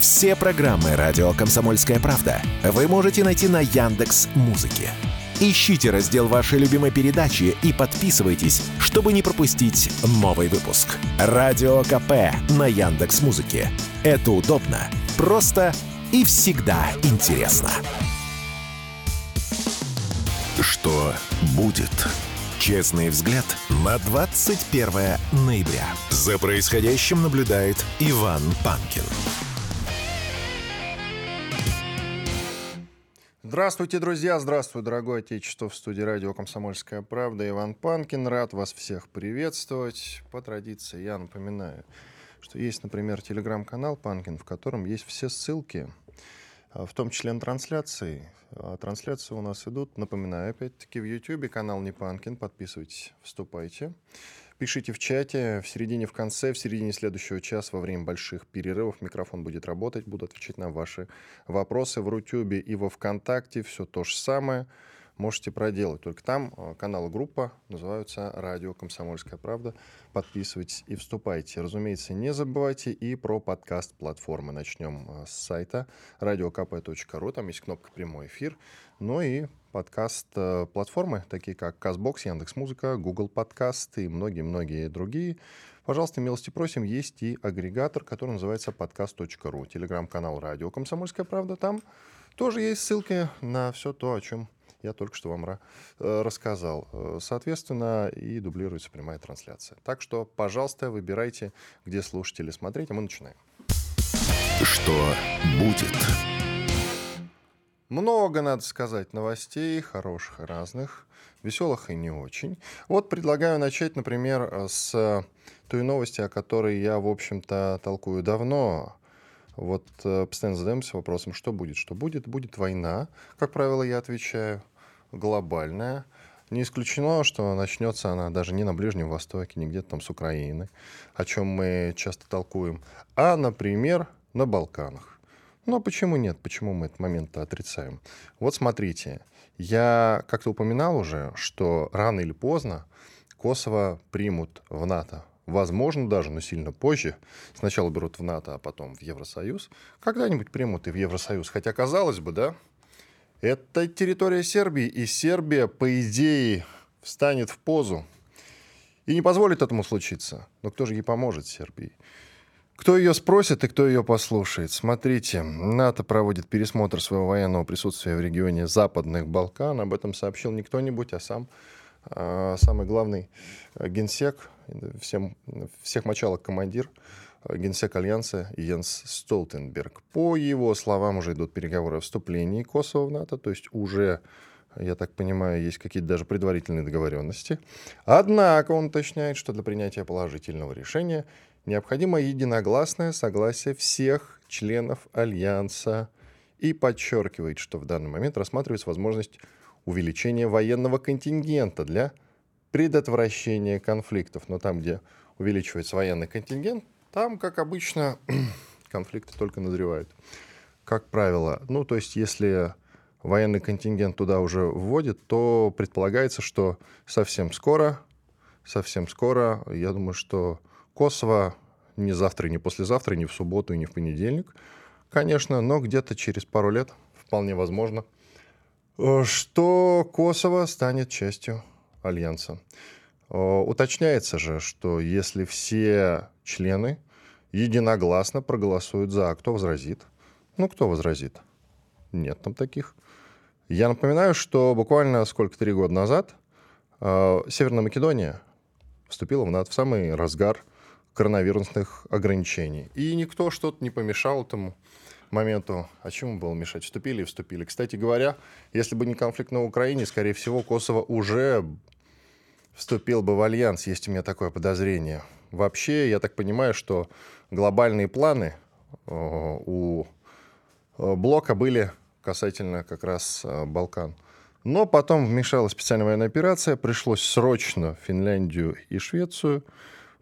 Все программы «Радио Комсомольская правда» вы можете найти на Яндекс Музыке. Ищите раздел вашей любимой передачи и подписывайтесь, чтобы не пропустить новый выпуск. Радио КП на Яндекс Музыке. Это удобно, просто и всегда интересно. Что будет? Честный взгляд на 21 ноября. За происходящим наблюдает Иван Панкин. Здравствуйте, друзья! Здравствуй, дорогое отечество! В студии радио «Комсомольская правда» Иван Панкин. Рад вас всех приветствовать. По традиции я напоминаю, что есть, например, телеграм-канал «Панкин», в котором есть все ссылки, а, в том числе на трансляции. А трансляции у нас идут, напоминаю, опять-таки, в YouTube, канал «Не Панкин». Подписывайтесь, вступайте. Пишите в чате, в середине, в конце, в середине следующего часа, во время больших перерывов микрофон будет работать, буду отвечать на ваши вопросы в Рутюбе и во Вконтакте, все то же самое можете проделать. Только там э, канал группа называются «Радио Комсомольская правда». Подписывайтесь и вступайте. Разумеется, не забывайте и про подкаст-платформы. Начнем э, с сайта radiokp.ru. Там есть кнопка «Прямой эфир». Ну и подкаст-платформы, такие как Казбокс, Яндекс.Музыка, Google Подкаст и многие-многие другие. Пожалуйста, милости просим, есть и агрегатор, который называется подкаст.ру. Телеграм-канал «Радио Комсомольская правда». Там тоже есть ссылки на все то, о чем я только что вам э, рассказал. Э, соответственно, и дублируется прямая трансляция. Так что, пожалуйста, выбирайте, где слушать или смотреть, а мы начинаем. Что будет? Много, надо сказать, новостей, хороших и разных, веселых и не очень. Вот предлагаю начать, например, с той новости, о которой я, в общем-то, толкую давно. Вот э, постоянно задаемся вопросом, что будет, что будет. Будет война, как правило, я отвечаю глобальная. Не исключено, что начнется она даже не на Ближнем Востоке, не где-то там с Украины, о чем мы часто толкуем, а, например, на Балканах. Но почему нет? Почему мы этот момент отрицаем? Вот смотрите, я как-то упоминал уже, что рано или поздно Косово примут в НАТО. Возможно, даже, но сильно позже. Сначала берут в НАТО, а потом в Евросоюз. Когда-нибудь примут и в Евросоюз. Хотя, казалось бы, да, это территория Сербии, и Сербия, по идее, встанет в позу и не позволит этому случиться. Но кто же ей поможет Сербии? Кто ее спросит и кто ее послушает? Смотрите, НАТО проводит пересмотр своего военного присутствия в регионе Западных Балкан. Об этом сообщил не кто-нибудь, а сам а, самый главный генсек, всем, всех мочалок командир генсек Альянса Йенс Столтенберг. По его словам, уже идут переговоры о вступлении Косово в НАТО, то есть уже я так понимаю, есть какие-то даже предварительные договоренности. Однако он уточняет, что для принятия положительного решения необходимо единогласное согласие всех членов Альянса и подчеркивает, что в данный момент рассматривается возможность увеличения военного контингента для предотвращения конфликтов. Но там, где увеличивается военный контингент, там, как обычно, конфликты только назревают. Как правило, ну, то есть, если военный контингент туда уже вводит, то предполагается, что совсем скоро, совсем скоро, я думаю, что Косово не завтра, не послезавтра, не в субботу не в понедельник, конечно, но где-то через пару лет вполне возможно, э, что Косово станет частью Альянса. Э, уточняется же, что если все члены единогласно проголосуют за. А кто возразит? Ну, кто возразит? Нет там таких. Я напоминаю, что буквально сколько, три года назад э, Северная Македония вступила в НАТО в самый разгар коронавирусных ограничений. И никто что-то не помешал этому моменту. А чему было мешать? Вступили и вступили. Кстати говоря, если бы не конфликт на Украине, скорее всего, Косово уже вступил бы в альянс. Есть у меня такое подозрение. Вообще, я так понимаю, что глобальные планы э, у э, блока были касательно как раз э, Балкан. Но потом вмешалась специальная военная операция, пришлось срочно Финляндию и Швецию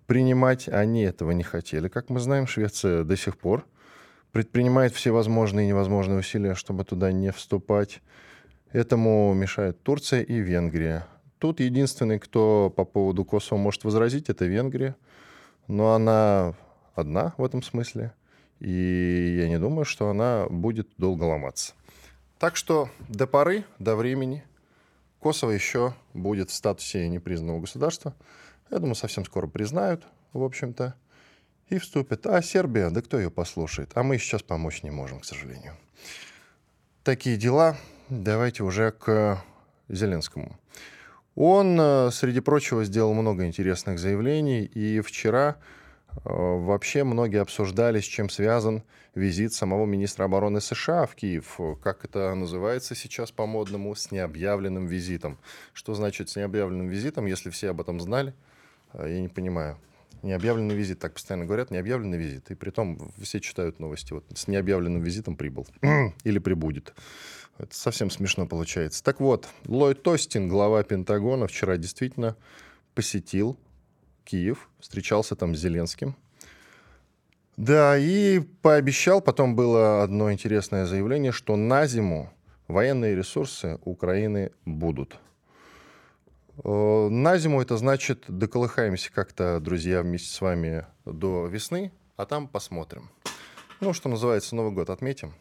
принимать. Они этого не хотели. Как мы знаем, Швеция до сих пор предпринимает все возможные и невозможные усилия, чтобы туда не вступать. Этому мешают Турция и Венгрия. Тут единственный, кто по поводу Косово может возразить, это Венгрия. Но она одна в этом смысле. И я не думаю, что она будет долго ломаться. Так что до поры, до времени Косово еще будет в статусе непризнанного государства. Я думаю, совсем скоро признают, в общем-то, и вступит. А Сербия, да кто ее послушает? А мы сейчас помочь не можем, к сожалению. Такие дела. Давайте уже к Зеленскому. Он, э, среди прочего, сделал много интересных заявлений, и вчера э, вообще многие обсуждали, с чем связан визит самого министра обороны США в Киев. Как это называется сейчас по-модному? С необъявленным визитом. Что значит с необъявленным визитом, если все об этом знали? Э, я не понимаю. Необъявленный визит, так постоянно говорят, необъявленный визит. И при том все читают новости. Вот с необъявленным визитом прибыл. Или прибудет. Это совсем смешно получается. Так вот, Ллойд Тостин, глава Пентагона, вчера действительно посетил Киев, встречался там с Зеленским. Да, и пообещал, потом было одно интересное заявление, что на зиму военные ресурсы Украины будут. Э, на зиму это значит, доколыхаемся как-то, друзья, вместе с вами до весны, а там посмотрим. Ну, что называется, Новый год отметим.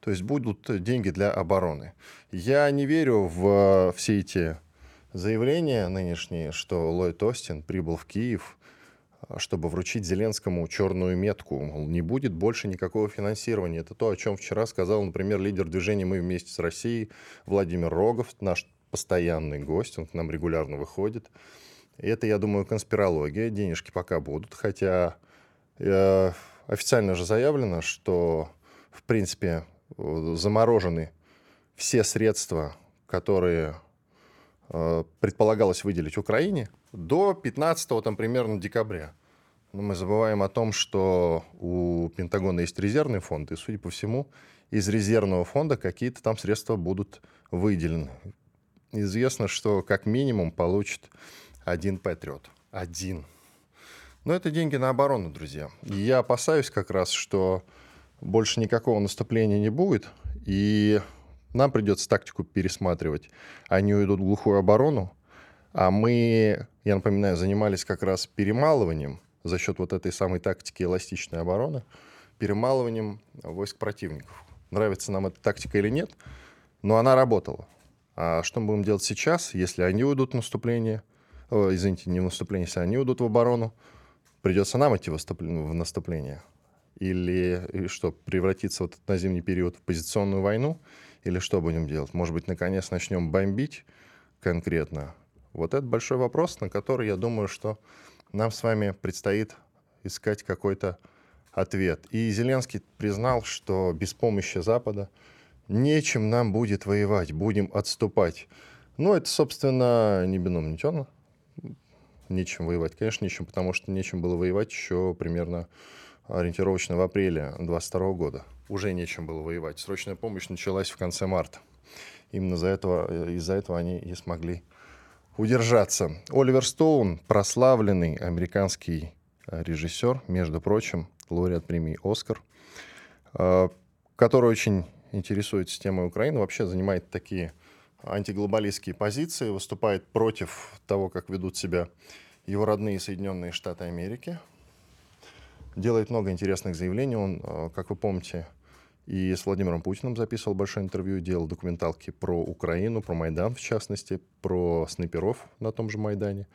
То есть будут деньги для обороны. Я не верю в все эти заявления нынешние, что Ллойд Остин прибыл в Киев, чтобы вручить Зеленскому черную метку. Мол, не будет больше никакого финансирования. Это то, о чем вчера сказал, например, лидер движения «Мы вместе с Россией» Владимир Рогов, наш постоянный гость, он к нам регулярно выходит. И это, я думаю, конспирология. Денежки пока будут, хотя э, официально же заявлено, что, в принципе, заморожены все средства, которые э, предполагалось выделить Украине до 15 там, примерно декабря. Но мы забываем о том, что у Пентагона есть резервный фонд, и, судя по всему, из резервного фонда какие-то там средства будут выделены известно, что как минимум получит один Патриот. Один. Но это деньги на оборону, друзья. И я опасаюсь как раз, что больше никакого наступления не будет, и нам придется тактику пересматривать. Они уйдут в глухую оборону, а мы, я напоминаю, занимались как раз перемалыванием за счет вот этой самой тактики эластичной обороны, перемалыванием войск противников. Нравится нам эта тактика или нет, но она работала. А что мы будем делать сейчас, если они уйдут в наступление? О, извините, не в наступление, если они уйдут в оборону, придется нам идти в наступление? Или что, превратиться вот на зимний период в позиционную войну? Или что будем делать? Может быть, наконец начнем бомбить конкретно? Вот это большой вопрос, на который, я думаю, что нам с вами предстоит искать какой-то ответ. И Зеленский признал, что без помощи Запада нечем нам будет воевать, будем отступать. Ну, это, собственно, не бином, не темно. Нечем воевать. Конечно, нечем, потому что нечем было воевать еще примерно ориентировочно в апреле 22 года. Уже нечем было воевать. Срочная помощь началась в конце марта. Именно из-за этого, из-за этого они и смогли удержаться. Оливер Стоун, прославленный американский режиссер, между прочим, лауреат премии «Оскар», э, который очень интересуется темой Украины, вообще занимает такие антиглобалистские позиции, выступает против того, как ведут себя его родные Соединенные Штаты Америки. Делает много интересных заявлений. Он, э, как вы помните, и с Владимиром Путиным записывал большое интервью, делал документалки про Украину, про Майдан в частности, про снайперов на том же Майдане.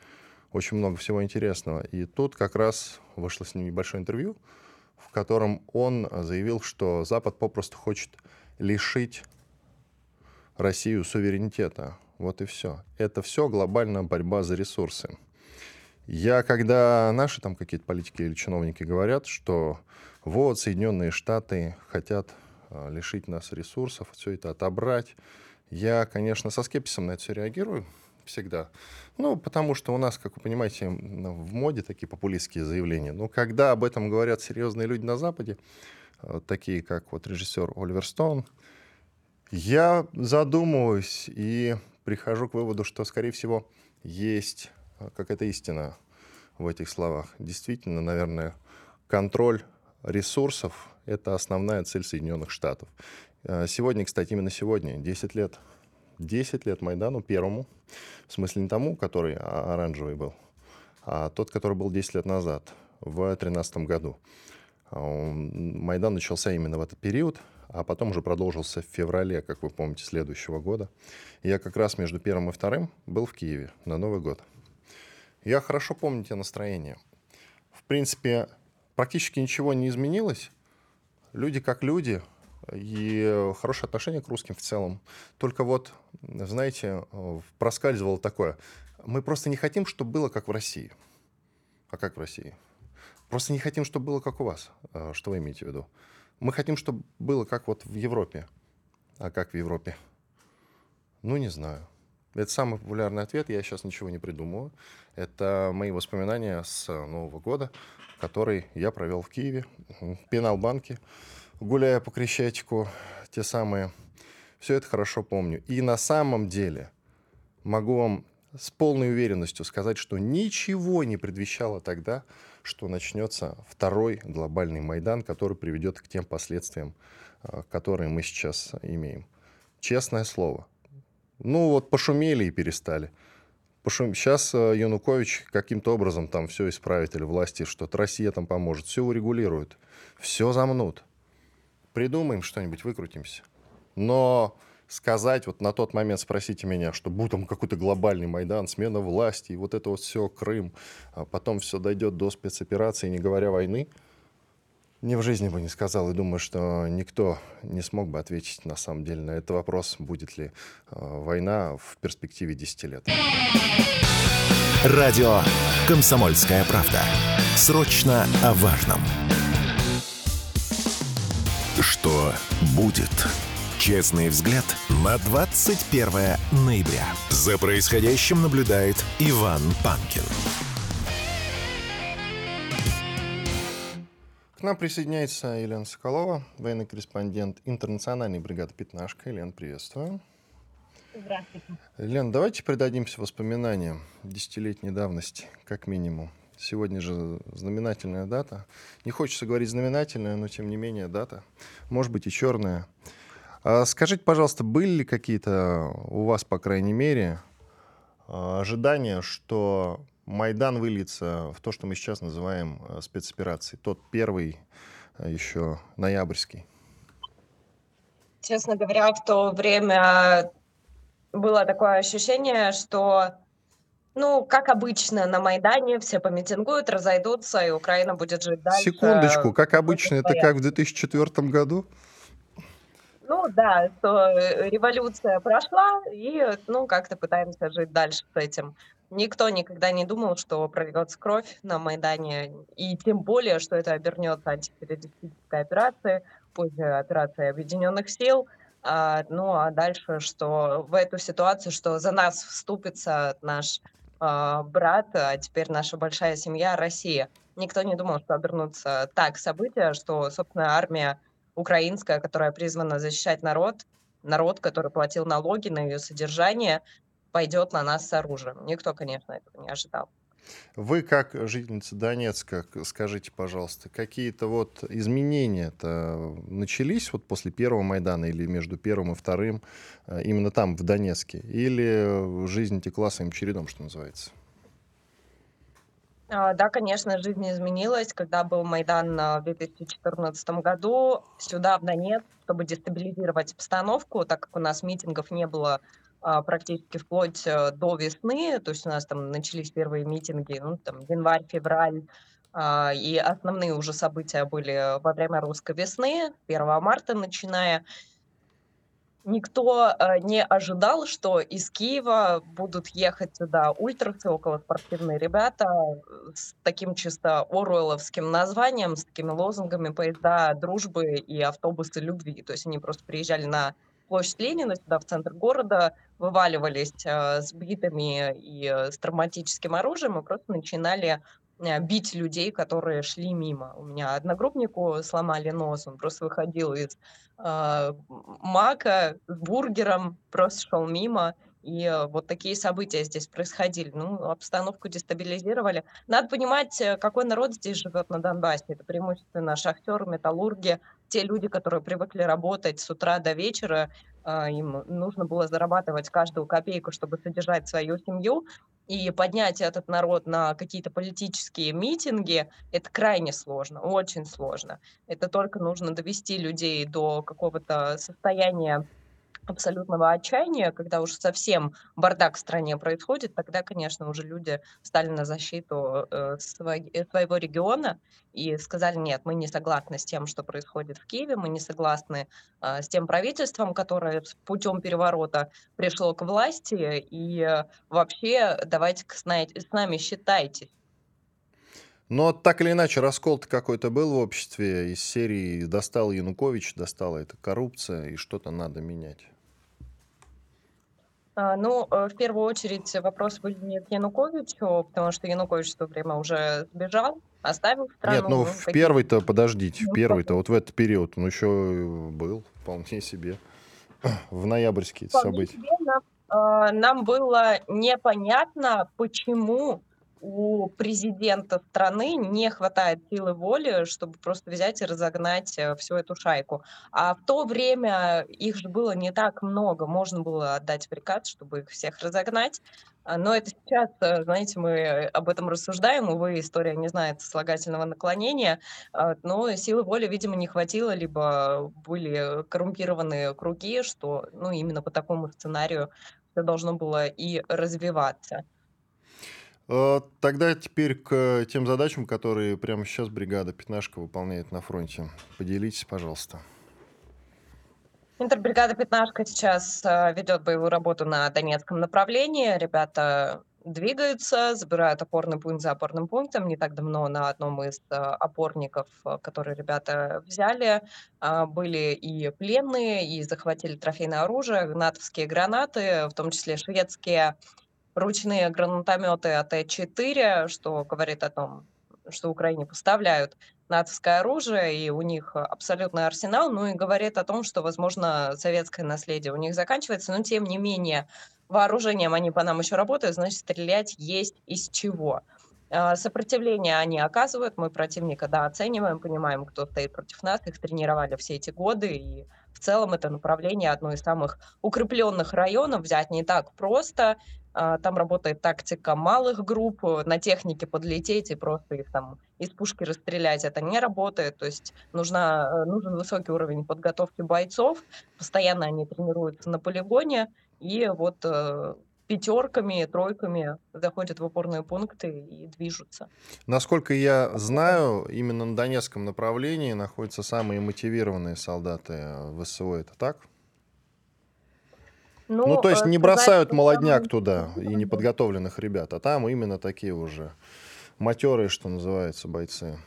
Очень много всего интересного. И тут как раз вышло с ним небольшое интервью, в котором он заявил, что Запад попросту хочет лишить Россию суверенитета. Вот и все. Это все глобальная борьба за ресурсы. Я, когда наши там какие-то политики или чиновники говорят, что вот Соединенные Штаты хотят а, лишить нас ресурсов, все это отобрать, я, конечно, со скепсисом на это все реагирую всегда. Ну, потому что у нас, как вы понимаете, в моде такие популистские заявления. Но когда об этом говорят серьезные люди на Западе, такие как вот режиссер Оливер Стоун, я задумываюсь и прихожу к выводу, что, скорее всего, есть э, какая-то истина в этих словах. Действительно, наверное, контроль ресурсов — это основная цель Соединенных Штатов. Э, сегодня, кстати, именно сегодня, 10 лет, 10 лет Майдану первому, в смысле не тому, который оранжевый был, а тот, который был 10 лет назад, в 2013 году. Майдан начался именно в этот период, а потом уже продолжился в феврале, как вы помните, следующего года. Я как раз между первым и вторым был в Киеве на Новый год. Я хорошо помню те настроения. В принципе, практически ничего не изменилось. Люди как люди, и хорошее отношение к русским в целом. Только вот, знаете, проскальзывало такое. Мы просто не хотим, чтобы было как в России. А как в России? Просто не хотим, чтобы было как у вас. А, что вы имеете в виду? Мы хотим, чтобы было как вот в Европе. А как в Европе? Ну, не знаю. Это самый популярный ответ, я сейчас ничего не придумываю. Это мои воспоминания с Нового года, который я провел в Киеве, в Пеналбанке, гуляя по Крещатику, те самые. Все это хорошо помню. И на самом деле могу вам с полной уверенностью сказать, что ничего не предвещало тогда, что начнется второй глобальный Майдан, который приведет к тем последствиям, а, которые мы сейчас имеем. Честное слово. Ну вот пошумели и перестали. Пошум... Сейчас а, Янукович каким-то образом там все исправит, или власти что-то, Россия там поможет, все урегулирует, все замнут. Придумаем что-нибудь, выкрутимся. Но сказать, вот на тот момент спросите меня, что будет там какой-то глобальный Майдан, смена власти, и вот это вот все, Крым, а потом все дойдет до спецоперации, не говоря войны, ни в жизни бы не сказал, и думаю, что никто не смог бы ответить на самом деле на этот вопрос, будет ли э, война в перспективе 10 лет. Радио «Комсомольская правда». Срочно о важном. Что будет? Честный взгляд на 21 ноября. За происходящим наблюдает Иван Панкин. К нам присоединяется Елена Соколова, военный корреспондент интернациональной бригады «Пятнашка». Елена, приветствую. Здравствуйте. Лен, давайте придадимся воспоминаниям десятилетней давности, как минимум. Сегодня же знаменательная дата. Не хочется говорить знаменательная, но тем не менее дата. Может быть и черная. А скажите, пожалуйста, были ли какие-то у вас, по крайней мере, а, ожидания, что Майдан выльется в то, что мы сейчас называем а, спецоперацией? Тот первый а, еще ноябрьский. Честно говоря, в то время было такое ощущение, что, ну, как обычно на Майдане, все помитингуют, разойдутся, и Украина будет жить дальше. Секундочку, как обычно, это как в 2004 году? Ну да, что э, революция прошла, и ну как-то пытаемся жить дальше с этим. Никто никогда не думал, что прольется кровь на Майдане, и тем более, что это обернется антитеррористической операцией, позже операцией Объединенных сил. А, ну а дальше, что в эту ситуацию, что за нас вступится наш а, брат, а теперь наша большая семья Россия. Никто не думал, что обернутся так события, что, собственно, армия украинская, которая призвана защищать народ, народ, который платил налоги на ее содержание, пойдет на нас с оружием. Никто, конечно, этого не ожидал. Вы, как жительница Донецка, скажите, пожалуйста, какие-то вот изменения-то начались вот после первого Майдана или между первым и вторым, э, именно там, в Донецке? Или жизнь текла своим чередом, что называется? А, да, конечно, жизнь изменилась. Когда был Майдан в 2014 году, сюда, в Донецк, чтобы дестабилизировать обстановку, так как у нас митингов не было а, практически вплоть э, до весны, то есть у нас там начались первые митинги, ну, там, январь, февраль, а, и основные уже события были во время русской весны, 1 марта начиная никто э, не ожидал, что из Киева будут ехать сюда ультрасы, околоспортивные ребята э, с таким чисто оруэлловским названием, с такими лозунгами поезда дружбы и автобусы любви. То есть они просто приезжали на площадь Ленина, сюда в центр города, вываливались э, с битами и э, с травматическим оружием и просто начинали бить людей, которые шли мимо. У меня одногруппнику сломали нос, он просто выходил из э, мака с бургером, просто шел мимо. И э, вот такие события здесь происходили. Ну, обстановку дестабилизировали. Надо понимать, э, какой народ здесь живет на Донбассе. Это преимущественно шахтеры, металлурги, те люди, которые привыкли работать с утра до вечера. Э, им нужно было зарабатывать каждую копейку, чтобы содержать свою семью. И поднять этот народ на какие-то политические митинги- это крайне сложно, очень сложно. Это только нужно довести людей до какого-то состояния абсолютного отчаяния, когда уж совсем бардак в стране происходит, тогда, конечно, уже люди стали на защиту э, э, своего региона и сказали, нет, мы не согласны с тем, что происходит в Киеве, мы не согласны э, с тем правительством, которое путем переворота пришло к власти, и вообще давайте с, нами считайтесь. Но так или иначе, раскол-то какой-то был в обществе из серии «достал Янукович, достала эта коррупция, и что-то надо менять». А, ну, э, в первую очередь вопрос выглядит Януковичу, потому что Янукович в то время уже сбежал, оставил страну. Нет, ну, ну в первый-то, подождите, в первый-то, вот в этот период, он еще был вполне себе в ноябрьские события. Себе нам, э, нам было непонятно, почему у президента страны не хватает силы воли, чтобы просто взять и разогнать э, всю эту шайку. А в то время их же было не так много, можно было отдать приказ, чтобы их всех разогнать. А, но это сейчас, э, знаете, мы об этом рассуждаем, увы, история не знает слагательного наклонения, а, но силы воли, видимо, не хватило, либо были коррумпированные круги, что ну, именно по такому сценарию все должно было и развиваться. Э, тогда теперь к тем задачам, которые прямо сейчас бригада «Пятнашка» выполняет на фронте. Поделитесь, пожалуйста. Интербригада «Пятнашка» сейчас э, ведет боевую работу на Донецком направлении. Ребята двигаются, забирают опорный пункт за опорным пунктом. Не так давно на одном из э, опорников, которые ребята взяли, были и пленные, и захватили трофейное оружие, натовские гранаты, в том числе шведские ручные гранатометы АТ-4, что говорит о том, что Украине поставляют натовское оружие, и у них абсолютный арсенал, ну и говорит о том, что, возможно, советское наследие у них заканчивается, но тем не менее вооружением они по нам еще работают, значит, стрелять есть из чего. А, сопротивление они оказывают, мы противника, да, оцениваем, понимаем, кто стоит против нас, их тренировали все эти годы, и в целом это направление одно из самых укрепленных районов. Взять не так просто, там работает тактика малых групп, на технике подлететь и просто их там из пушки расстрелять. Это не работает. То есть нужна, э, нужен высокий уровень подготовки бойцов. Постоянно они тренируются на полигоне. И вот э, пятерками, тройками заходят в опорные пункты и движутся. Насколько я знаю, именно на Донецком направлении находятся самые мотивированные солдаты э, ВСО. Это так? Ну, ну, то есть э, не бросают молодняк туда и неподготовленных ребят, а там именно такие уже матерые, что называется, бойцы.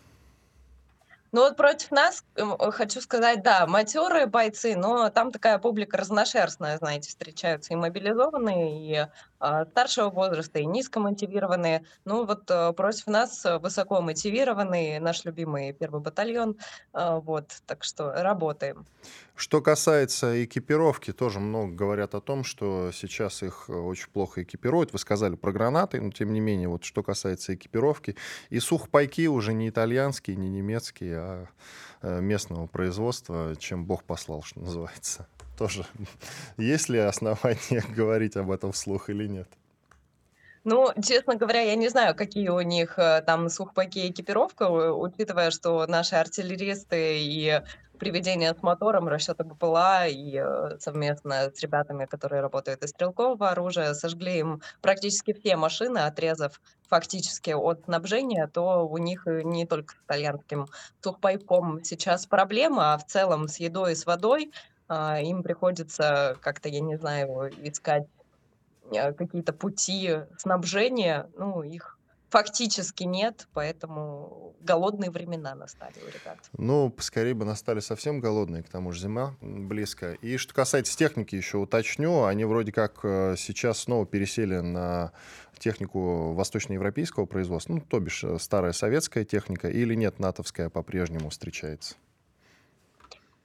Ну вот против нас, э, хочу сказать, да, матерые бойцы, но там такая публика разношерстная, знаете, встречаются и мобилизованные, и старшего возраста, и низкомотивированные. Ну вот э, против нас высоко мотивированный наш любимый первый батальон, э, вот, так что работаем. Что касается экипировки, тоже много говорят о том, что сейчас их очень плохо экипируют. Вы сказали про гранаты, но тем не менее, вот что касается экипировки, и сухпайки уже не итальянские, не немецкие, а э, местного производства, чем Бог послал, что называется. Тоже есть ли основания говорить об этом вслух или нет? Ну, честно говоря, я не знаю, какие у них э, там сухпайки экипировка, учитывая, что наши артиллеристы и приведение с мотором расчета БПЛА и э, совместно с ребятами, которые работают из стрелкового оружия, сожгли им практически все машины, отрезав фактически от снабжения, то у них не только с итальянским сухпайком сейчас проблема, а в целом с едой и с водой им приходится как-то, я не знаю, искать э, какие-то пути снабжения, ну, их фактически нет, поэтому голодные времена настали у ребят. Ну, скорее бы настали совсем голодные, к тому же зима близко. И что касается техники, еще уточню, они вроде как э, сейчас снова пересели на технику восточноевропейского производства, ну, то бишь э, старая советская техника, или нет, натовская по-прежнему встречается?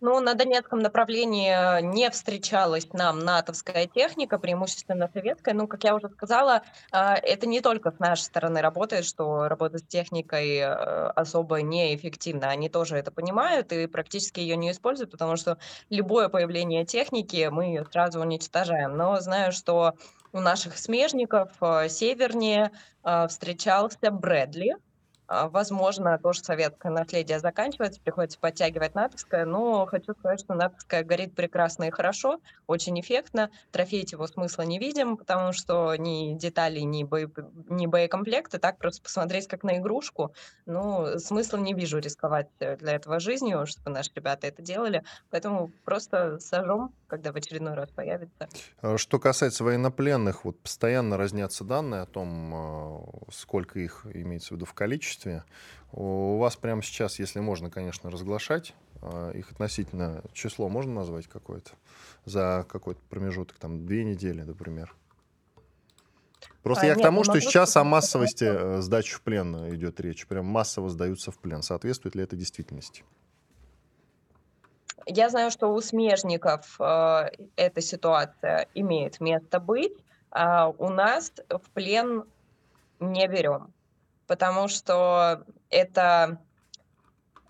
Ну, на Донецком направлении не встречалась нам натовская техника, преимущественно советская. Ну, как я уже сказала, а, это не только с нашей стороны работает, что работа с техникой э, особо неэффективна. Они тоже это понимают и практически ее не используют, потому что любое появление техники мы сразу уничтожаем. Но знаю, что у наших смежников э, севернее встречался Брэдли, а, возможно, тоже советское наследие заканчивается, приходится подтягивать натовское, но хочу сказать, что натовское горит прекрасно и хорошо, очень эффектно. Трофеить его смысла не видим, потому что ни деталей, ни, бои, ни боекомплекта, так просто посмотреть как на игрушку, ну, смысла не вижу рисковать э, для этого жизнью, чтобы наши ребята это делали, поэтому просто сожжем, когда в очередной раз появится. А что касается военнопленных, вот постоянно разнятся данные о том, а, сколько их имеется в виду в количестве, количестве. У вас прямо сейчас, если можно, конечно, разглашать, а, их относительно число можно назвать какое-то за какой-то промежуток, там, две недели, например? Просто а, я нет, к тому, что сейчас о массовости э, сдачи в плен идет речь. Прям массово сдаются в плен. Соответствует ли это действительности? Я знаю, что у смежников э, эта ситуация имеет место быть. А у нас в плен не берем потому что это,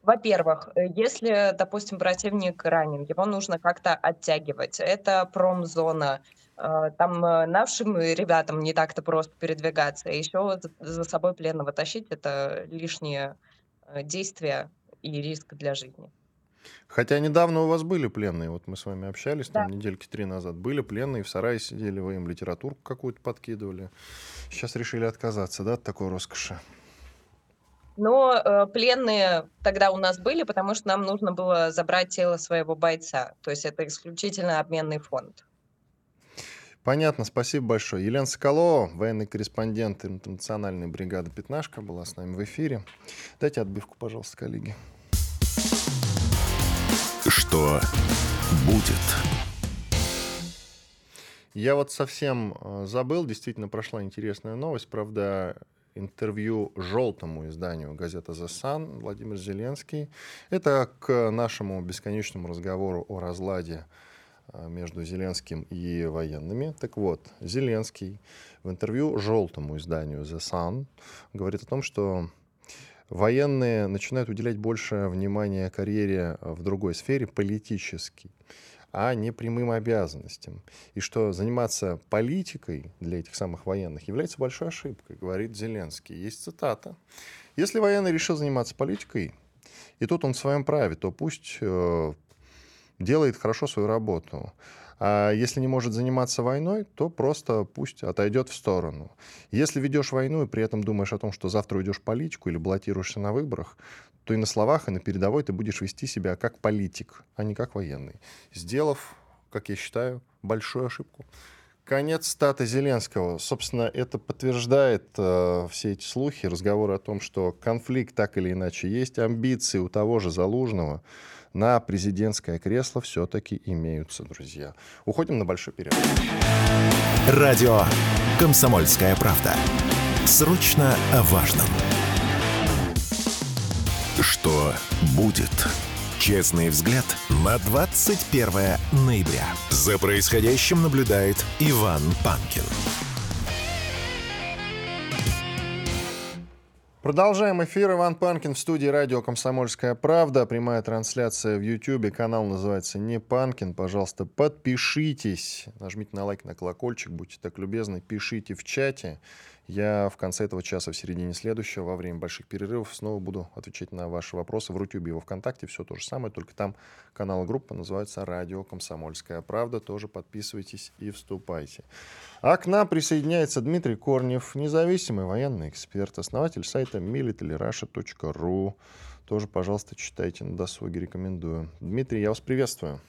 во-первых, э, если, допустим, противник ранен, его нужно как-то оттягивать. Это промзона, э, там э, нашим ребятам не так-то просто передвигаться. Еще за собой пленного тащить – это лишнее действие и риск для жизни. Хотя недавно у вас были пленные, вот мы с вами общались, там да. недельки три назад были пленные, в сарае сидели, вы им литературу какую-то подкидывали. Сейчас решили отказаться, да, от такой роскоши? Но э, пленные тогда у нас были, потому что нам нужно было забрать тело своего бойца. То есть это исключительно обменный фонд. Понятно, спасибо большое. Елена Соколова, военный корреспондент интернациональной бригады «Пятнашка», была с нами в эфире. Дайте отбивку, пожалуйста, коллеги. Что будет? Я вот совсем э, забыл, действительно прошла интересная новость, правда, интервью желтому изданию газеты «The Sun» Владимир Зеленский. Это к нашему бесконечному разговору о разладе э, между Зеленским и военными. Так вот, Зеленский в интервью желтому изданию The Sun говорит о том, что военные начинают уделять больше внимания карьере в другой сфере, политической а не прямым обязанностям. И что заниматься политикой для этих самых военных является большой ошибкой, говорит Зеленский. Есть цитата. Если военный решил заниматься политикой, и тут он в своем праве, то пусть э, делает хорошо свою работу. А если не может заниматься войной, то просто пусть отойдет в сторону. Если ведешь войну и при этом думаешь о том, что завтра уйдешь в политику или баллотируешься на выборах, то и на словах, и на передовой ты будешь вести себя как политик, а не как военный, сделав, как я считаю, большую ошибку. Конец стата Зеленского. Собственно, это подтверждает э, все эти слухи, разговоры о том, что конфликт так или иначе есть, амбиции у того же Залужного на президентское кресло все-таки имеются, друзья. Уходим на большой перерыв. Радио «Комсомольская правда». Срочно о важном. Что будет? Честный взгляд на 21 ноября. За происходящим наблюдает Иван Панкин. Продолжаем эфир. Иван Панкин в студии радио «Комсомольская правда». Прямая трансляция в YouTube. Канал называется «Не Панкин». Пожалуйста, подпишитесь. Нажмите на лайк, на колокольчик. Будьте так любезны. Пишите в чате. Я в конце этого часа, в середине следующего, во время больших перерывов, снова буду отвечать на ваши вопросы в Рутюбе и Вконтакте. Все то же самое, только там канал и группа называется «Радио Комсомольская правда». Тоже подписывайтесь и вступайте. А к нам присоединяется Дмитрий Корнев, независимый военный эксперт, основатель сайта militaryrussia.ru. Тоже, пожалуйста, читайте на досуге, рекомендую. Дмитрий, я вас приветствую.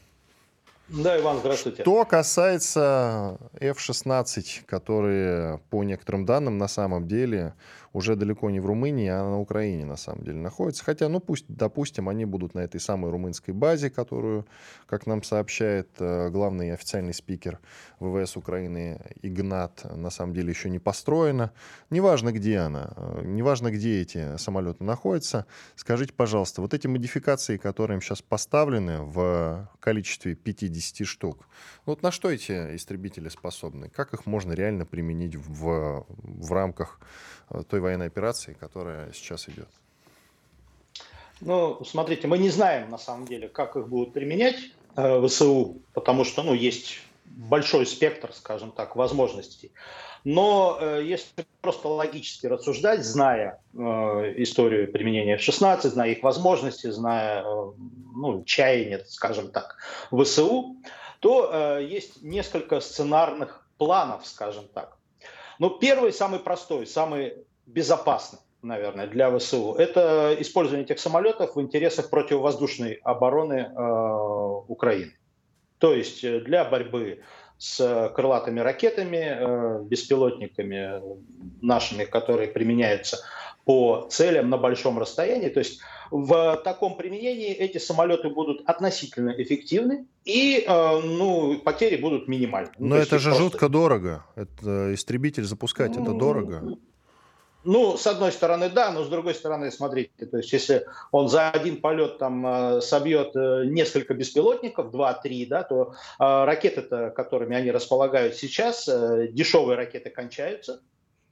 Да, Иван, здравствуйте. Что касается F-16, которые, по некоторым данным, на самом деле уже далеко не в Румынии, а на Украине на самом деле находятся. Хотя, ну пусть, допустим, они будут на этой самой румынской базе, которую, как нам сообщает э, главный официальный спикер ВВС Украины Игнат, на самом деле еще не построена. Неважно, где она, э, неважно, где эти самолеты находятся. Скажите, пожалуйста, вот эти модификации, которые им сейчас поставлены в количестве 50 штук, вот на что эти истребители способны? Как их можно реально применить в, в рамках Э, той военной операции, которая сейчас идет? Ну, смотрите, мы не знаем на самом деле, как их будут применять э, ВСУ, потому что, ну, есть большой спектр, скажем так, возможностей. Но э, если просто логически рассуждать, зная э, историю применения F-16, зная их возможности, зная э, ну, чаяние, скажем так, ВСУ, то э, есть несколько сценарных планов, скажем так. Но первый, самый простой, самый безопасный, наверное, для ВСУ, это использование этих самолетов в интересах противовоздушной обороны э, Украины. То есть э, для борьбы с крылатыми ракетами, э, беспилотниками нашими, которые применяются по целям на большом расстоянии. То есть в таком применении эти самолеты будут относительно эффективны и э, ну, потери будут минимальны. Но ну, это же просто... жутко дорого. Это истребитель запускать, это дорого. Ну, с одной стороны, да, но с другой стороны, смотрите, то есть если он за один полет там э, собьет э, несколько беспилотников, 2-3, да, то э, ракеты, которыми они располагают сейчас, дешевые ракеты кончаются,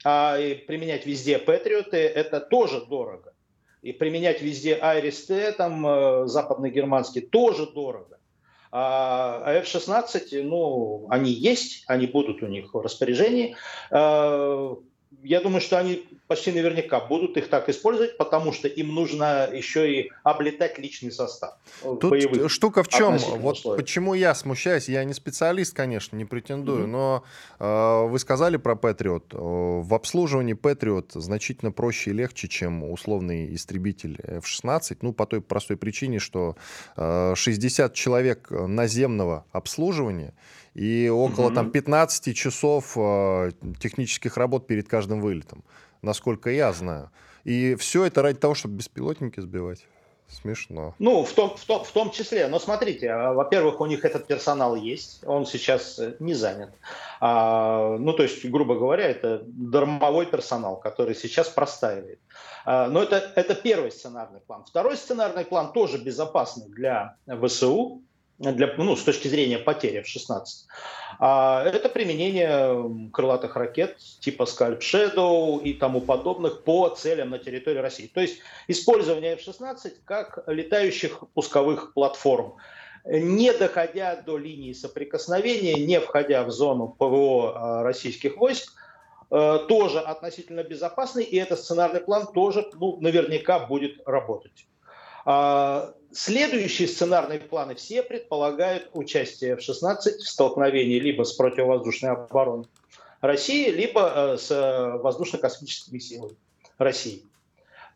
а применять везде Патриоты это тоже дорого. И применять везде Айрис-Т, там западно-германский, тоже дорого. А F-16, ну, они есть, они будут у них в распоряжении я думаю, что они почти наверняка будут их так использовать, потому что им нужно еще и облетать личный состав. Тут боевых, штука в чем? Вот условиях. почему я смущаюсь, я не специалист, конечно, не претендую, mm-hmm. но э, вы сказали про Патриот. В обслуживании Патриот значительно проще и легче, чем условный истребитель F-16, ну, по той простой причине, что э, 60 человек наземного обслуживания и около угу. там 15 часов э, технических работ перед каждым вылетом, насколько я знаю. И все это ради того, чтобы беспилотники сбивать. Смешно. Ну, в том, в, том, в том числе. Но смотрите, а, во-первых, у них этот персонал есть, он сейчас э, не занят. А, ну, то есть, грубо говоря, это дармовой персонал, который сейчас простаивает. А, но это, это первый сценарный план. Второй сценарный план тоже безопасный для ВСУ, для, ну, с точки зрения потери в 16 а, это применение крылатых ракет типа Scalp Shadow и тому подобных по целям на территории России. То есть использование F-16 как летающих пусковых платформ, не доходя до линии соприкосновения, не входя в зону ПВО а, российских войск, э, тоже относительно безопасный, и этот сценарный план тоже ну, наверняка будет работать. Следующие сценарные планы все предполагают участие в 16 в столкновении либо с противовоздушной обороной России, либо э, с э, воздушно-космическими силами России.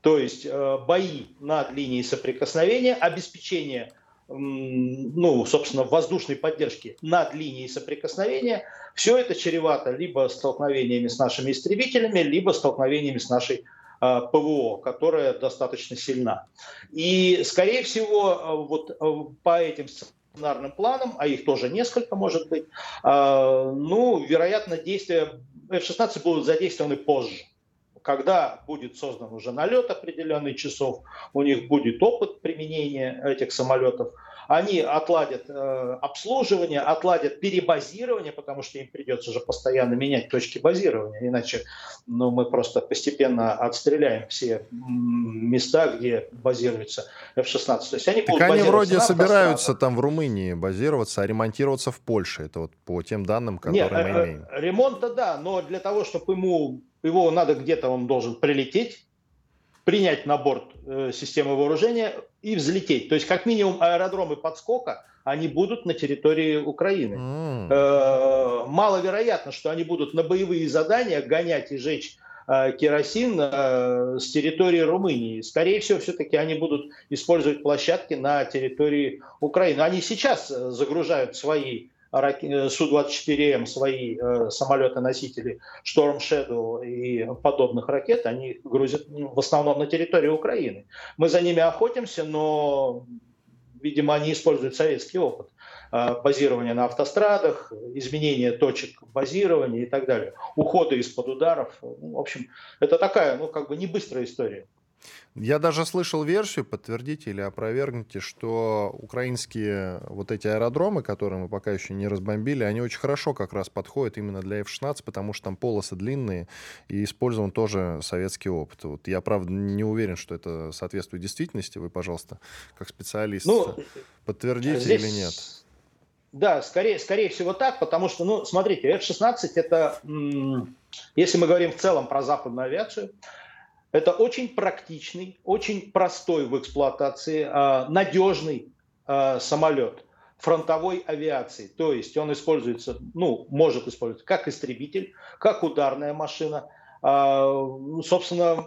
То есть э, бои над линией соприкосновения, обеспечение ну, собственно, воздушной поддержки над линией соприкосновения, все это чревато либо столкновениями с нашими истребителями, либо столкновениями с нашей ПВО, которая достаточно сильна. И, скорее всего, э, вот э, по этим сценарным планам, а их тоже несколько может быть, ну, вероятно, действия F-16 будут задействованы позже когда будет создан уже налет определенный часов, у них будет опыт применения этих самолетов, они отладят э, обслуживание, отладят перебазирование, потому что им придется же постоянно менять точки базирования, иначе ну, мы просто постепенно отстреляем все места, где базируется F-16. То есть они так они вроде собираются там в Румынии базироваться, а ремонтироваться в Польше. Это вот по тем данным, которые Нет, мы э, имеем. Ремонт-то да, но для того, чтобы ему его надо где-то, он должен прилететь, принять на борт э, системы вооружения и взлететь. То есть как минимум аэродромы подскока, они будут на территории Украины. Mm. Э, маловероятно, что они будут на боевые задания гонять и жечь э, керосин э, с территории Румынии. Скорее всего, все-таки они будут использовать площадки на территории Украины. Они сейчас загружают свои Су-24М свои э, самолеты-носители Storm Shadow и подобных ракет, они грузят ну, в основном на территории Украины. Мы за ними охотимся, но, видимо, они используют советский опыт э, базирования на автострадах, изменения точек базирования и так далее, ухода из-под ударов. Ну, в общем, это такая, ну, как бы не быстрая история. Я даже слышал версию, подтвердите или опровергните, что украинские вот эти аэродромы, которые мы пока еще не разбомбили, они очень хорошо как раз подходят именно для F-16, потому что там полосы длинные и использован тоже советский опыт. Вот я, правда, не уверен, что это соответствует действительности. Вы, пожалуйста, как специалист, ну, подтвердите здесь... или нет? Да, скорее, скорее всего так, потому что, ну, смотрите, F-16 это, если мы говорим в целом про западную авиацию, это очень практичный, очень простой в эксплуатации, а, надежный а, самолет фронтовой авиации. То есть он используется, ну, может использоваться как истребитель, как ударная машина. А, собственно,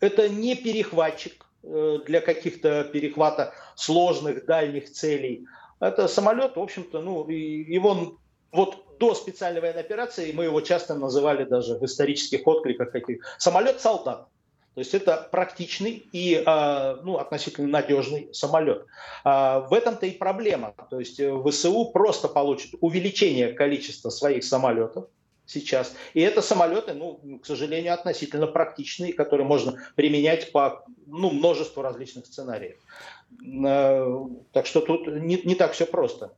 это не перехватчик э, для каких-то перехвата сложных дальних целей. Это самолет, в общем-то, ну, его вот до специальной военной операции мы его часто называли даже в исторических откликах каких самолет-солдат. То есть это практичный и а, ну, относительно надежный самолет. А, в этом-то и проблема. То есть э, ВСУ просто получит увеличение количества своих самолетов, сейчас. И это самолеты, ну, к сожалению, относительно практичные, которые можно применять по ну, множеству различных сценариев. Э, так что тут не, не так все просто.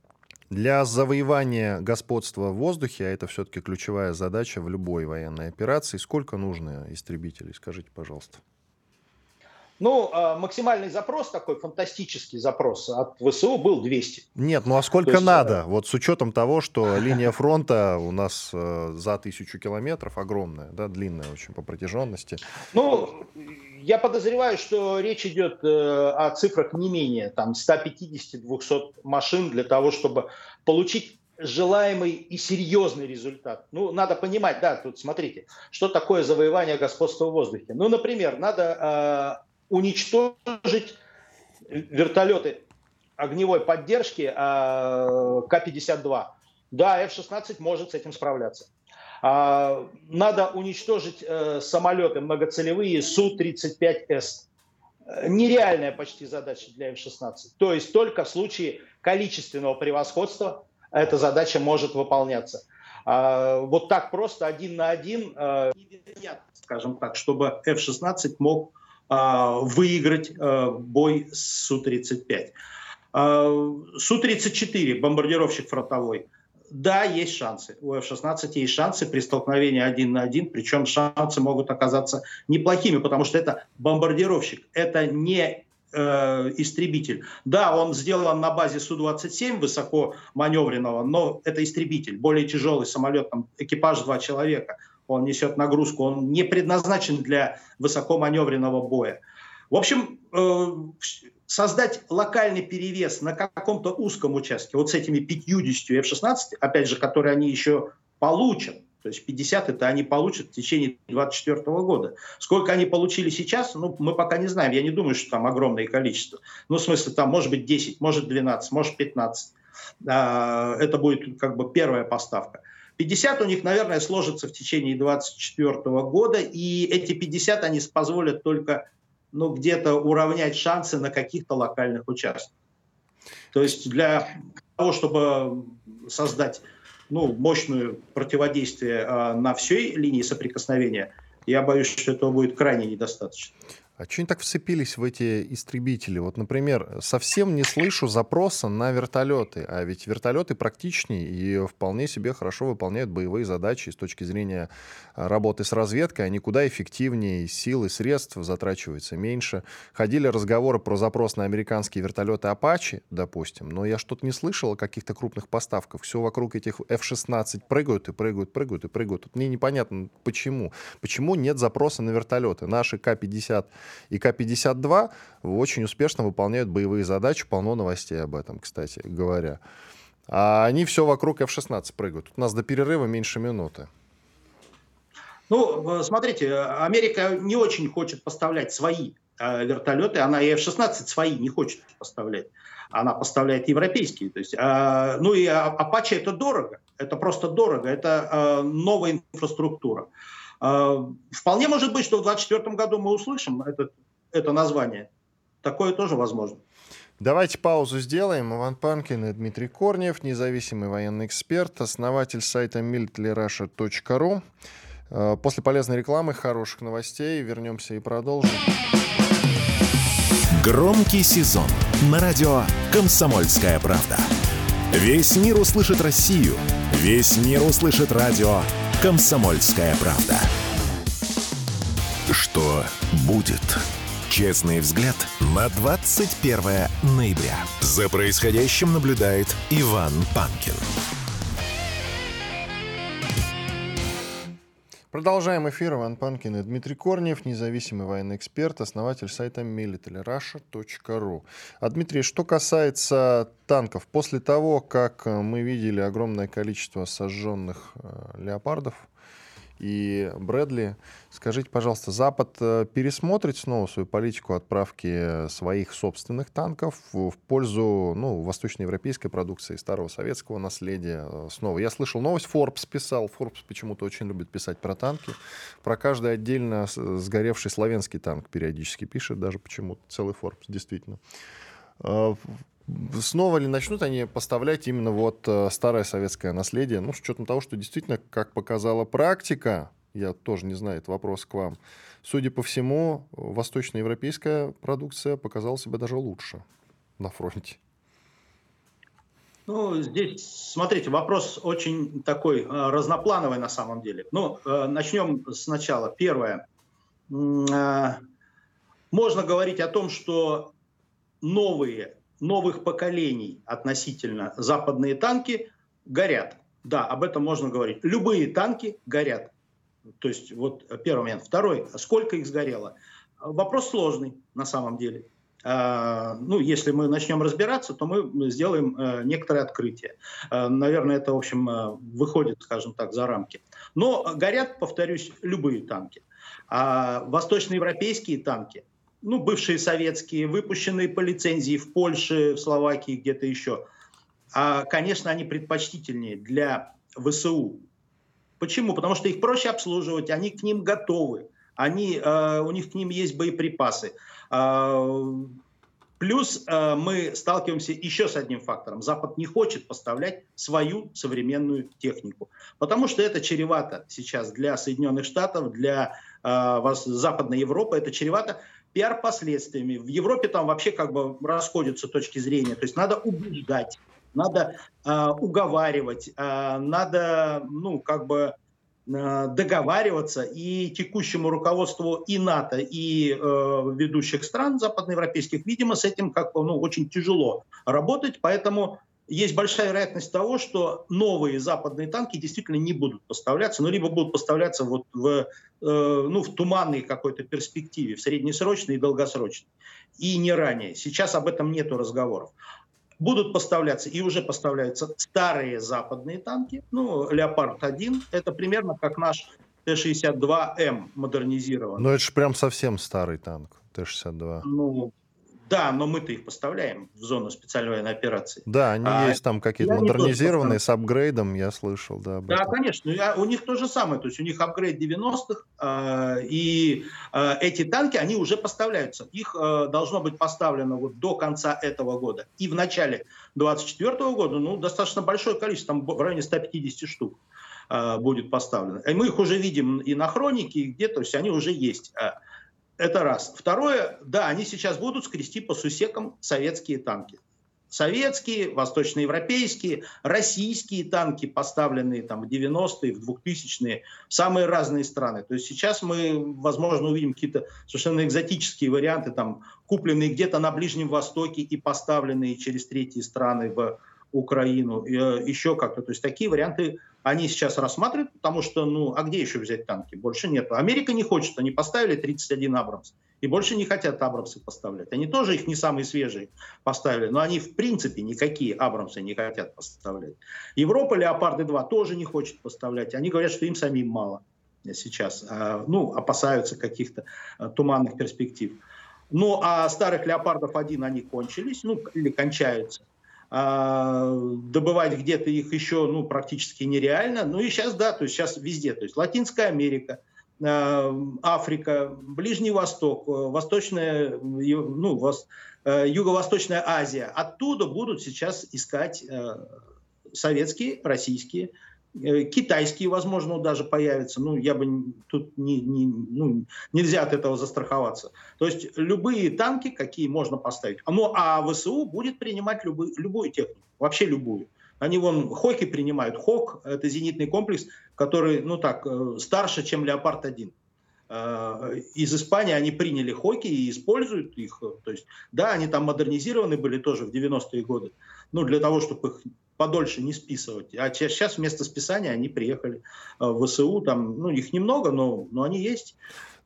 Для завоевания господства в воздухе, а это все-таки ключевая задача в любой военной операции, сколько нужно истребителей, скажите, пожалуйста. Ну, а, максимальный запрос, такой фантастический запрос от ВСУ был 200. Нет, ну а сколько есть, надо? Э, вот с учетом того, что линия фронта у нас э, за тысячу километров огромная, да, длинная очень по протяженности. Ну, я подозреваю, что речь идет э, о цифрах не менее там 150-200 машин для того, чтобы получить желаемый и серьезный результат. Ну, надо понимать, да, тут смотрите, что такое завоевание господства в воздухе. Ну, например, надо уничтожить вертолеты огневой поддержки а, К-52. Да, F-16 может с этим справляться. А, надо уничтожить э, самолеты многоцелевые Су-35С. Нереальная почти задача для F-16. То есть только в случае количественного превосходства эта задача может выполняться. А, вот так просто один на один э, скажем так, чтобы F-16 мог а, выиграть бой с Су-35. А, Су-34, бомбардировщик фронтовой, да, есть шансы. У F-16 есть шансы при столкновении один на один, причем шансы могут оказаться неплохими, потому что это бомбардировщик, это не э, истребитель. Да, он сделан на базе Су-27 высоко маневренного, но это истребитель, более тяжелый самолет, там экипаж два человека – он несет нагрузку, он не предназначен для высокоманевренного боя. В общем, э, создать локальный перевес на каком-то узком участке, вот с этими 50 F-16, опять же, которые они еще получат, то есть 50 это они получат в течение 2024 года. Сколько они получили сейчас, ну, мы пока не знаем. Я не думаю, что там огромное количество. Ну, в смысле, там может быть 10, может 12, может 15. А, это будет как бы первая поставка. 50 у них, наверное, сложится в течение 2024 года, и эти 50 они позволят только ну, где-то уравнять шансы на каких-то локальных участках. То есть для того, чтобы создать ну, мощное противодействие э, на всей линии соприкосновения, я боюсь, что этого будет крайне недостаточно. А что они так вцепились в эти истребители? Вот, например, совсем не слышу запроса на вертолеты, а ведь вертолеты практичнее и вполне себе хорошо выполняют боевые задачи с точки зрения а, работы с разведкой. Они куда эффективнее, сил и средств затрачивается меньше. Ходили разговоры про запрос на американские вертолеты Apache, допустим, но я что-то не слышал о каких-то крупных поставках. Все вокруг этих F-16 прыгают и прыгают, прыгают и прыгают. Тут мне непонятно, почему. Почему нет запроса на вертолеты? Наши К-50 и К-52 очень успешно выполняют боевые задачи, полно новостей об этом, кстати говоря. А они все вокруг F-16 прыгают. У нас до перерыва меньше минуты. Ну, смотрите, Америка не очень хочет поставлять свои э, вертолеты, она и F-16 свои не хочет поставлять. Она поставляет европейские. То есть, э, ну и Apache это дорого, это просто дорого, это э, новая инфраструктура. Вполне может быть, что в 2024 году мы услышим это, это название. Такое тоже возможно. Давайте паузу сделаем. Иван Панкин и Дмитрий Корнев, независимый военный эксперт, основатель сайта militlarussia.ru. А, после полезной рекламы, хороших новостей вернемся и продолжим. Громкий сезон на радио «Комсомольская правда». Весь мир услышит Россию. Весь мир услышит радио «Комсомольская правда». Что будет? Честный взгляд на 21 ноября. За происходящим наблюдает Иван Панкин. Продолжаем эфир. Иван Панкин и Дмитрий Корнев, независимый военный эксперт, основатель сайта militaryRussia.ru. А Дмитрий, что касается танков, после того, как мы видели огромное количество сожженных э, леопардов, и Брэдли. Скажите, пожалуйста, Запад э, пересмотрит снова свою политику отправки своих собственных танков в пользу ну, восточноевропейской продукции, старого советского наследия э, снова? Я слышал новость, Forbes писал, Forbes почему-то очень любит писать про танки. Про каждый отдельно сгоревший славянский танк периодически пишет, даже почему-то целый Forbes, действительно. Снова ли начнут они поставлять именно вот э, старое советское наследие, ну, с учетом того, что действительно, как показала практика, я тоже не знаю, это вопрос к вам, судя по всему, восточноевропейская продукция показала себя даже лучше на фронте. Ну, здесь, смотрите, вопрос очень такой э, разноплановый на самом деле. Ну, э, начнем сначала. Первое. Можно говорить о том, что новые новых поколений относительно западные танки горят. Да, об этом можно говорить. Любые танки горят. То есть вот первый момент. Второй, сколько их сгорело? Вопрос сложный на самом деле. А, ну, если мы начнем разбираться, то мы сделаем э, некоторые открытия. А, наверное, это, в общем, э, выходит, скажем так, за рамки. Но горят, повторюсь, любые танки. А восточноевропейские танки ну, бывшие советские, выпущенные по лицензии в Польше, в Словакии, где-то еще. А, конечно, они предпочтительнее для ВСУ. Почему? Потому что их проще обслуживать, они к ним готовы, они, э, у них к ним есть боеприпасы. Э, плюс э, мы сталкиваемся еще с одним фактором. Запад не хочет поставлять свою современную технику, потому что это чревато сейчас для Соединенных Штатов, для э, Западной Европы, это чревато пиар-последствиями. В Европе там вообще как бы расходятся точки зрения. То есть надо убеждать, надо э, уговаривать, э, надо, ну, как бы э, договариваться и текущему руководству и НАТО, и э, ведущих стран западноевропейских, видимо, с этим как бы, ну, очень тяжело работать, поэтому есть большая вероятность того, что новые западные танки действительно не будут поставляться, но либо будут поставляться вот в, э, ну, в туманной какой-то перспективе, в среднесрочной и долгосрочной, и не ранее. Сейчас об этом нет разговоров. Будут поставляться и уже поставляются старые западные танки. Ну, «Леопард-1» — это примерно как наш Т-62М модернизированный. Но это же прям совсем старый танк, Т-62. Ну, да, но мы-то их поставляем в зону специальной военной операции. Да, они а, есть там какие-то модернизированные с апгрейдом, я слышал, да. Да, конечно. Я, у них то же самое, то есть у них апгрейд 90-х, э, а, и э, эти танки, они уже поставляются. Их э, должно быть поставлено вот до конца этого года. И в начале 24 года, ну, достаточно большое количество, там в районе 150 штук э, будет поставлено. И мы их уже видим и на хронике, и где, то есть они уже есть. Это раз. Второе, да, они сейчас будут скрести по сусекам советские танки. Советские, восточноевропейские, российские танки, поставленные там в 90-е, в 2000-е, в самые разные страны. То есть сейчас мы, возможно, увидим какие-то совершенно экзотические варианты, там, купленные где-то на Ближнем Востоке и поставленные через третьи страны в Украину, э, еще как-то. То есть такие варианты они сейчас рассматривают, потому что, ну, а где еще взять танки? Больше нет. Америка не хочет, они поставили 31 Абрамс, и больше не хотят Абрамсы поставлять. Они тоже их не самые свежие поставили, но они в принципе никакие Абрамсы не хотят поставлять. Европа Леопарды-2 тоже не хочет поставлять. Они говорят, что им самим мало сейчас. А, ну, опасаются каких-то а, туманных перспектив. Ну, а старых Леопардов 1 они кончились, ну, или кончаются. А, добывать где-то их еще ну, практически нереально. Ну и сейчас, да, то есть сейчас везде. То есть Латинская Америка, а, Африка, Ближний Восток, э, Восточная, ну, вос, э, Юго-Восточная Азия. Оттуда будут сейчас искать э, советские, российские Э, китайские, возможно, даже появятся. Ну, я бы тут не, не, ну, нельзя от этого застраховаться. То есть любые танки, какие можно поставить. Ну, а ВСУ будет принимать любы, любую технику, вообще любую. Они вон Хоки принимают. Хок – это зенитный комплекс, который, ну так, э, старше, чем Леопард-1. э, из Испании они приняли хоки и используют их. То есть, да, они там модернизированы были тоже в 90-е годы, ну, для того, чтобы их подольше не списывать. А сейчас вместо списания они приехали в ВСУ, там, ну, их немного, но, но они есть.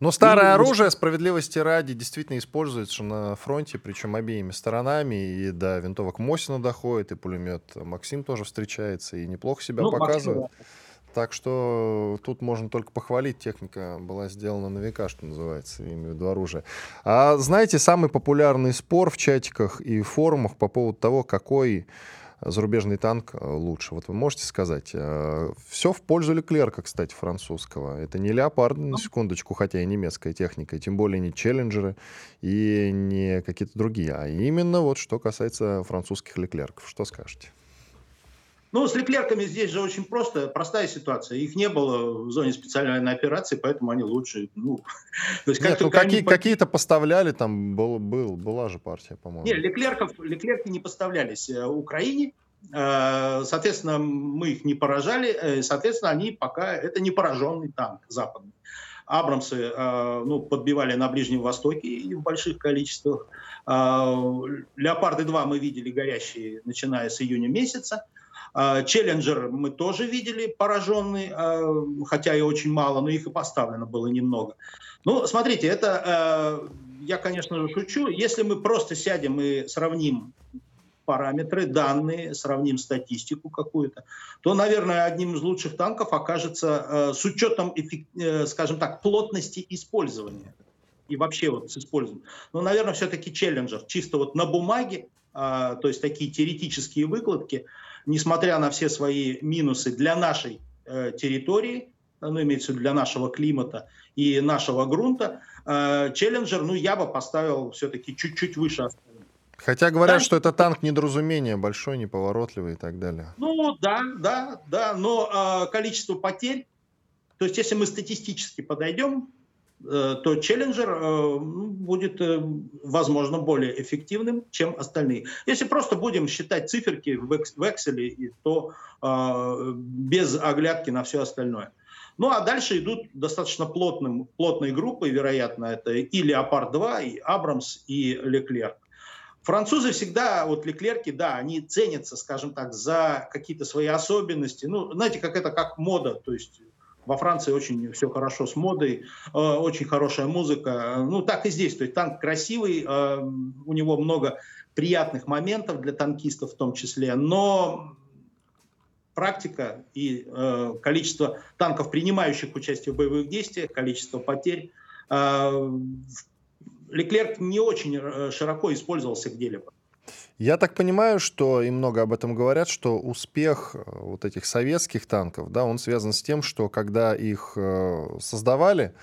Но старое и... оружие, справедливости ради, действительно используется на фронте, причем обеими сторонами. И до винтовок Мосина доходит, и пулемет Максим тоже встречается, и неплохо себя ну, показывает. Максим, Так что тут можно только похвалить. Техника была сделана на века, что называется, имею в виду оружие. А знаете, самый популярный спор в чатиках и форумах по поводу того, какой зарубежный танк э, лучше. Вот вы можете сказать, э, все в пользу Леклерка, кстати, французского. Это не Леопард, на секундочку, хотя и немецкая техника, и тем более не Челленджеры и не какие-то другие, а именно вот что касается французских Леклерков. Что скажете? Ну, с Леклерками здесь же очень просто, простая ситуация. Их не было в зоне специальной военной операции, поэтому они лучше. Ну, то есть, как Нет, ну, какие, они... какие-то поставляли, там был, был, была же партия, по-моему. Нет, Леклерков, Леклерки не поставлялись э, Украине, э, соответственно, мы их не поражали, э, соответственно, они пока, это не пораженный танк западный. Абрамсы ну, подбивали на Ближнем Востоке и в больших количествах. Леопарды-2 мы видели горящие, начиная с июня месяца. А, Челленджер мы тоже видели пораженный, а, хотя и очень мало, но их и поставлено было немного. Ну, смотрите, это, а, я, конечно же, шучу. Если мы просто сядем и сравним параметры, данные, сравним статистику какую-то, то, наверное, одним из лучших танков окажется с учетом, э, скажем так, плотности использования и вообще вот с использованием. Но, наверное, все-таки Челленджер чисто вот на бумаге, то есть такие теоретические выкладки – несмотря на все свои минусы для нашей э, территории, ну, имеется в виду для нашего климата и нашего грунта, э, Челленджер, ну, я бы поставил все-таки чуть-чуть выше. Хотя говорят, да? что это танк недоразумения, большой, неповоротливый и так далее. Ну, да, да, да, но э, количество потерь, то есть если мы статистически подойдем, Э, то Челленджер э, будет, э, возможно, более эффективным, чем остальные. Если просто будем считать циферки в Excel, то без оглядки на все остальное. Ну а дальше идут достаточно плотным, плотной группой, вероятно, это и Леопард-2, и Абрамс, и Леклерк. Французы всегда, вот Леклерки, да, они ценятся, скажем так, за какие-то свои особенности. Ну, знаете, как это как мода, то есть во Франции очень все хорошо с модой, э, очень хорошая музыка. Ну, так и здесь. То есть танк красивый, э, у него много приятных моментов для танкистов в том числе, но практика и э, количество танков, принимающих участие в боевых действиях, количество потерь, Леклерк не очень широко использовался где-либо. Я так понимаю, что и много об этом говорят, что успех э, вот этих советских танков, да, он связан с тем, что когда их э, создавали,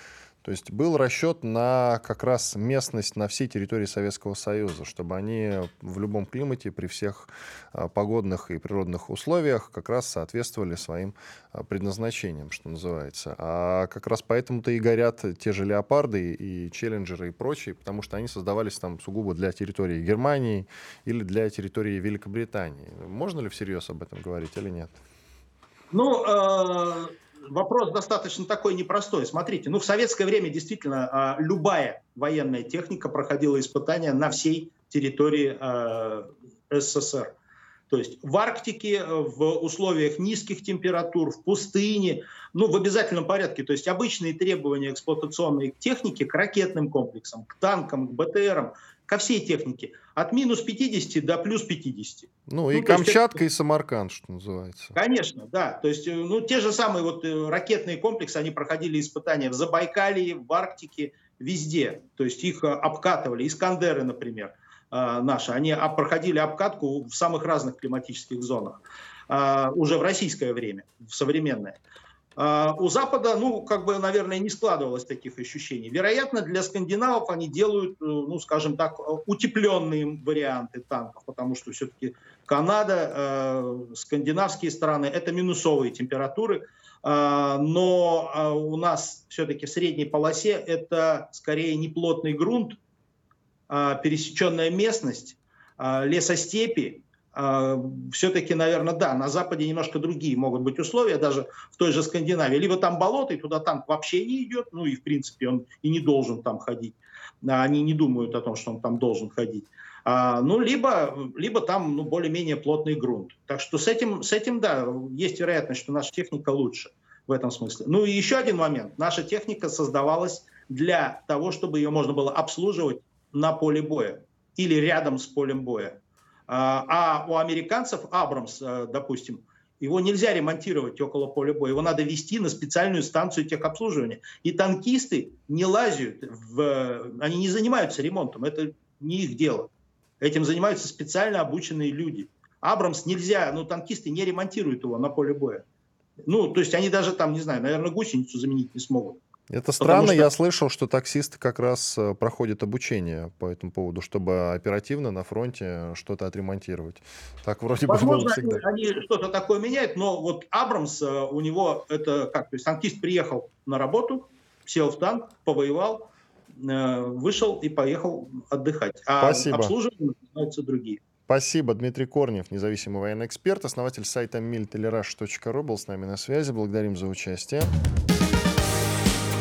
то есть был расчет на как раз местность на всей территории Советского Союза, чтобы они в любом климате, при всех а, погодных и природных условиях как раз соответствовали своим а, предназначениям, что называется. А как раз поэтому-то и горят те же леопарды и челленджеры и прочие, потому что они создавались там сугубо для территории Германии или для территории Великобритании. Можно ли всерьез об этом говорить или нет? Ну, э вопрос достаточно такой непростой. Смотрите, ну в советское время действительно а, любая военная техника проходила испытания на всей территории а, СССР. То есть в Арктике, в условиях низких температур, в пустыне, ну, в обязательном порядке. То есть обычные требования эксплуатационной техники к ракетным комплексам, к танкам, к БТРам, ко всей технике. От минус 50 до плюс 50. Ну, и ну, Камчатка, есть, и Самарканд, что называется. Конечно, да. То есть, э, ну, те же самые вот э, ракетные комплексы, они проходили испытания в Забайкалье, в Арктике, везде. То есть их э, обкатывали. Искандеры, например, наши, они проходили обкатку в самых разных климатических зонах. Уже в российское время, в современное. А, у Запада, ну, как бы, наверное, не складывалось таких ощущений. Вероятно, для скандинавов они делают, э, ну, скажем так, утепленные варианты танков, потому что все-таки Канада, э, скандинавские страны – это минусовые температуры, э, но э, у нас все-таки в средней полосе это скорее неплотный грунт, э, пересеченная местность, э, лесостепи, а, все-таки, наверное, да, на Западе немножко другие могут быть условия, даже в той же Скандинавии. Либо там болото, и туда танк вообще не идет, ну и, в принципе, он и не должен там ходить. Они не думают о том, что он там должен ходить. А, ну, либо, либо там ну, более-менее плотный грунт. Так что с этим, с этим, да, есть вероятность, что наша техника лучше в этом смысле. Ну и еще один момент. Наша техника создавалась для того, чтобы ее можно было обслуживать на поле боя или рядом с полем боя. А, а у американцев Абрамс, э, допустим, его нельзя ремонтировать около поля боя. Его надо вести на специальную станцию техобслуживания. И танкисты не лазят, в, они не занимаются ремонтом. Это не их дело. Этим занимаются специально обученные люди. Абрамс нельзя, ну, танкисты не ремонтируют его на поле боя. Ну, то есть они даже там, не знаю, наверное, гусеницу заменить не смогут. Это странно, что... я слышал, что таксисты как раз э, проходят обучение по этому поводу, чтобы оперативно на фронте что-то отремонтировать. Так вроде Возможно, бы было всегда. Они, они что-то такое меняют, но вот Абрамс, э, у него это как, то есть танкист приехал на работу, сел в танк, повоевал, э, вышел и поехал отдыхать. А Спасибо. обслуживание занимаются другие. Спасибо. Дмитрий Корнев, независимый военный эксперт, основатель сайта miltelerash.ru был с нами на связи. Благодарим за участие.